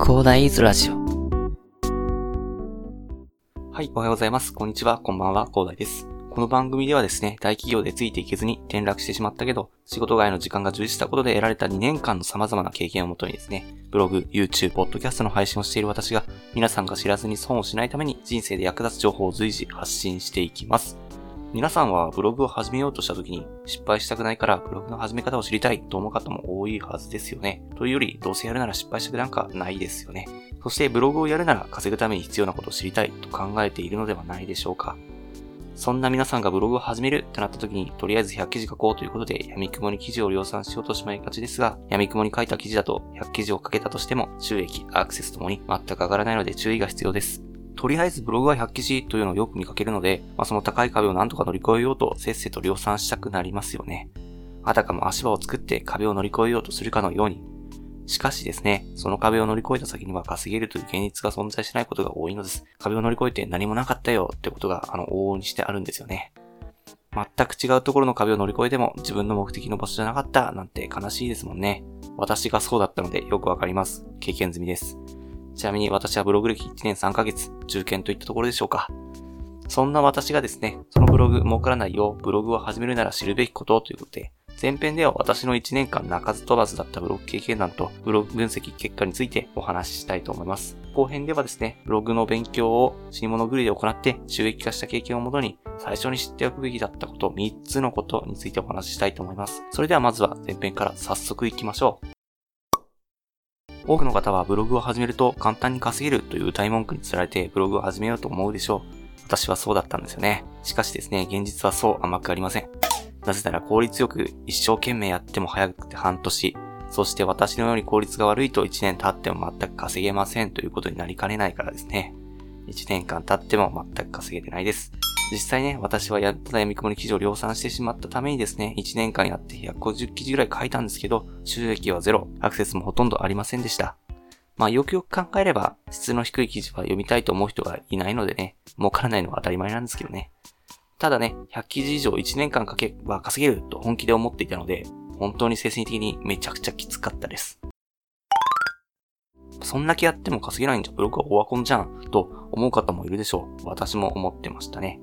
広大イズラジオ。はい、おはようございます。こんにちは、こんばんは、広大です。この番組ではですね、大企業でついていけずに転落してしまったけど、仕事外の時間が充実したことで得られた2年間の様々な経験をもとにですね、ブログ、YouTube、ポッドキャストの配信をしている私が、皆さんが知らずに損をしないために人生で役立つ情報を随時発信していきます。皆さんはブログを始めようとした時に失敗したくないからブログの始め方を知りたいと思う方も多いはずですよね。というより、どうせやるなら失敗したくなんかないですよね。そしてブログをやるなら稼ぐために必要なことを知りたいと考えているのではないでしょうか。そんな皆さんがブログを始めるってなった時に、とりあえず100記事書こうということで、闇雲に記事を量産しようとしまいがちですが、闇雲に書いた記事だと100記事を書けたとしても、収益、アクセスともに全く上がらないので注意が必要です。とりあえずブログは100記事というのをよく見かけるので、まあ、その高い壁を何とか乗り越えようとせっせと量産したくなりますよね。あたかも足場を作って壁を乗り越えようとするかのように。しかしですね、その壁を乗り越えた先には稼げるという現実が存在しないことが多いのです。壁を乗り越えて何もなかったよってことが、あの、往々にしてあるんですよね。全く違うところの壁を乗り越えても自分の目的の場所じゃなかったなんて悲しいですもんね。私がそうだったのでよくわかります。経験済みです。ちなみに私はブログ歴1年3ヶ月、中堅といったところでしょうか。そんな私がですね、そのブログ儲からないようブログを始めるなら知るべきことということで、前編では私の1年間鳴かず飛ばずだったブログ経験談とブログ分析結果についてお話ししたいと思います。後編ではですね、ブログの勉強を死に物狂いで行って収益化した経験をもとに最初に知っておくべきだったこと3つのことについてお話ししたいと思います。それではまずは前編から早速行きましょう。多くの方はブログを始めると簡単に稼げるという歌い文句につられてブログを始めようと思うでしょう。私はそうだったんですよね。しかしですね、現実はそう甘くありません。なぜなら効率よく一生懸命やっても早くて半年、そして私のように効率が悪いと1年経っても全く稼げませんということになりかねないからですね。1年間経っても全く稼げてないです。実際ね、私はやっただ闇雲に記事を量産してしまったためにですね、1年間やって150記事ぐらい書いたんですけど、収益はゼロ、アクセスもほとんどありませんでした。まあよくよく考えれば、質の低い記事は読みたいと思う人がいないのでね、儲からないのは当たり前なんですけどね。ただね、100記事以上1年間書けば稼げると本気で思っていたので、本当に精神的にめちゃくちゃきつかったです。そんだけやっても稼げないんじゃブログはオワコンじゃんと思う方もいるでしょう。私も思ってましたね。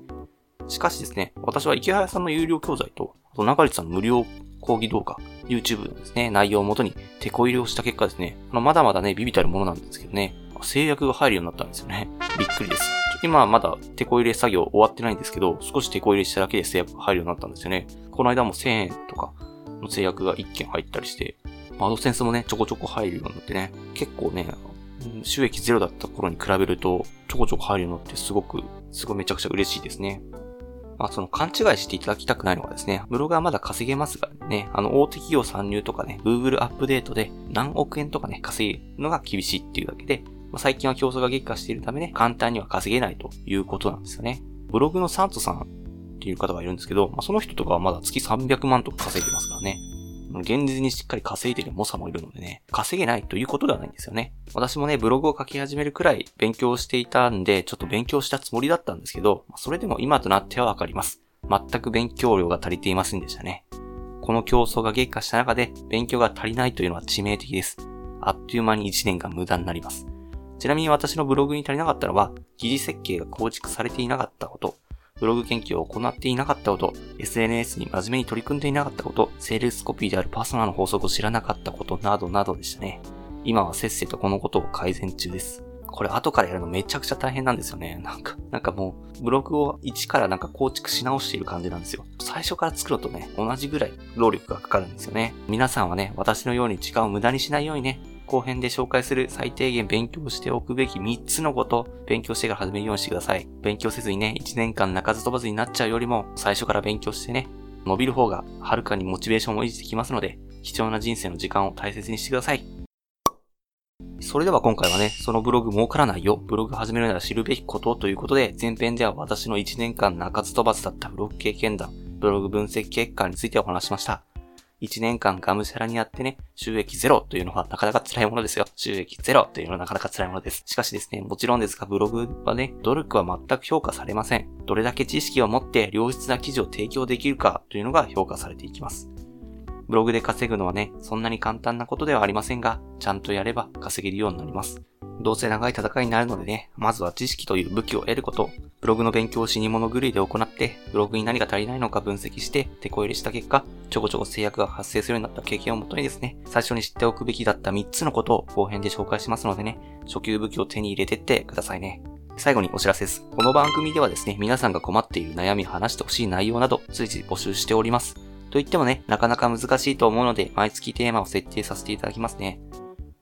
しかしですね、私は池早さんの有料教材と、あと中立さんの無料講義動画、YouTube のですね、内容をもとに手こ入れをした結果ですね、あのまだまだね、ビビたるものなんですけどね、制約が入るようになったんですよね。びっくりです。今はまだ手こ入れ作業終わってないんですけど、少し手こ入れしただけで制約が入るようになったんですよね。この間も1000円とかの制約が1件入ったりして、アドセンスもね、ちょこちょこ入るようになってね、結構ね、収益ゼロだった頃に比べると、ちょこちょこ入るようになってすごく、すごいめちゃくちゃ嬉しいですね。まあ、その勘違いしていただきたくないのはですね、ブログはまだ稼げますがね、あの、大手企業参入とかね、Google アップデートで何億円とかね、稼ぐのが厳しいっていうだけで、まあ、最近は競争が激化しているためね、簡単には稼げないということなんですよね。ブログのサントさんっていう方がいるんですけど、まあ、その人とかはまだ月300万とか稼いでますからね。現実にしっかり稼いでる猛者もいるのでね、稼げないということではないんですよね。私もね、ブログを書き始めるくらい勉強していたんで、ちょっと勉強したつもりだったんですけど、それでも今となってはわかります。全く勉強量が足りていませんでしたね。この競争が激化した中で勉強が足りないというのは致命的です。あっという間に1年が無駄になります。ちなみに私のブログに足りなかったのは、記事設計が構築されていなかったこと、ブログ研究を行っていなかったこと、SNS に真面目に取り組んでいなかったこと、セールスコピーであるパーソナルの法則を知らなかったことなどなどでしたね。今はせっせとこのことを改善中です。これ後からやるのめちゃくちゃ大変なんですよね。なんか、なんかもう、ブログを一からなんか構築し直している感じなんですよ。最初から作るとね、同じぐらい労力がかかるんですよね。皆さんはね、私のように時間を無駄にしないようにね、後編で紹介する最低限勉強しておくべき3つのこと、勉強してから始めるようにしてください。勉強せずにね、1年間泣かず飛ばずになっちゃうよりも、最初から勉強してね、伸びる方がはるかにモチベーションを維持できますので、貴重な人生の時間を大切にしてください。それでは今回はね、そのブログ儲からないよ、ブログ始めるなら知るべきことということで、前編では私の1年間泣かず飛ばずだったブログ経験談、ブログ分析結果についてお話しました。1年間がむしゃらにやってね、収益ゼロというのはなかなか辛いものですよ。収益ゼロというのはなかなか辛いものです。しかしですね、もちろんですが、ブログはね、努力は全く評価されません。どれだけ知識を持って良質な記事を提供できるかというのが評価されていきます。ブログで稼ぐのはね、そんなに簡単なことではありませんが、ちゃんとやれば稼げるようになります。どうせ長い戦いになるのでね、まずは知識という武器を得ること、ブログの勉強を死に物狂いで行って、ブログに何が足りないのか分析して、手こ入れした結果、ちょこちょこ制約が発生するようになった経験をもとにですね、最初に知っておくべきだった3つのことを後編で紹介しますのでね、初級武器を手に入れてってくださいね。最後にお知らせです。この番組ではですね、皆さんが困っている悩み、話してほしい内容など、随時募集しております。と言ってもね、なかなか難しいと思うので、毎月テーマを設定させていただきますね。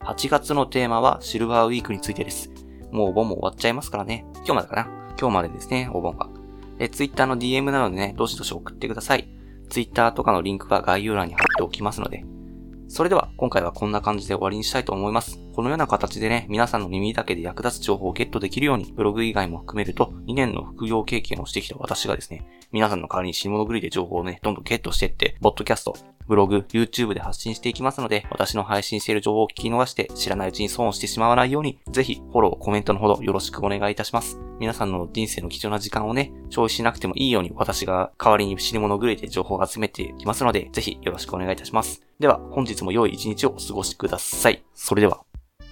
8月のテーマはシルバーウィークについてです。もうお盆も終わっちゃいますからね。今日までかな。今日までですね、お盆が。え、Twitter の DM なのでね、どしどし送ってください。Twitter とかのリンクは概要欄に貼っておきますので。それでは、今回はこんな感じで終わりにしたいと思います。このような形でね、皆さんの耳だけで役立つ情報をゲットできるように、ブログ以外も含めると、2年の副業経験をしてきた私がですね、皆さんの代わりに死に物狂いで情報をね、どんどんゲットしていって、ボッドキャスト、ブログ、YouTube で発信していきますので、私の配信している情報を聞き逃して知らないうちに損をしてしまわないように、ぜひフォロー、コメントのほどよろしくお願いいたします。皆さんの人生の貴重な時間をね、消費しなくてもいいように私が代わりに死に物狂いで情報を集めていきますので、ぜひよろしくお願いいたします。では、本日も良い一日をお過ごしください。それでは。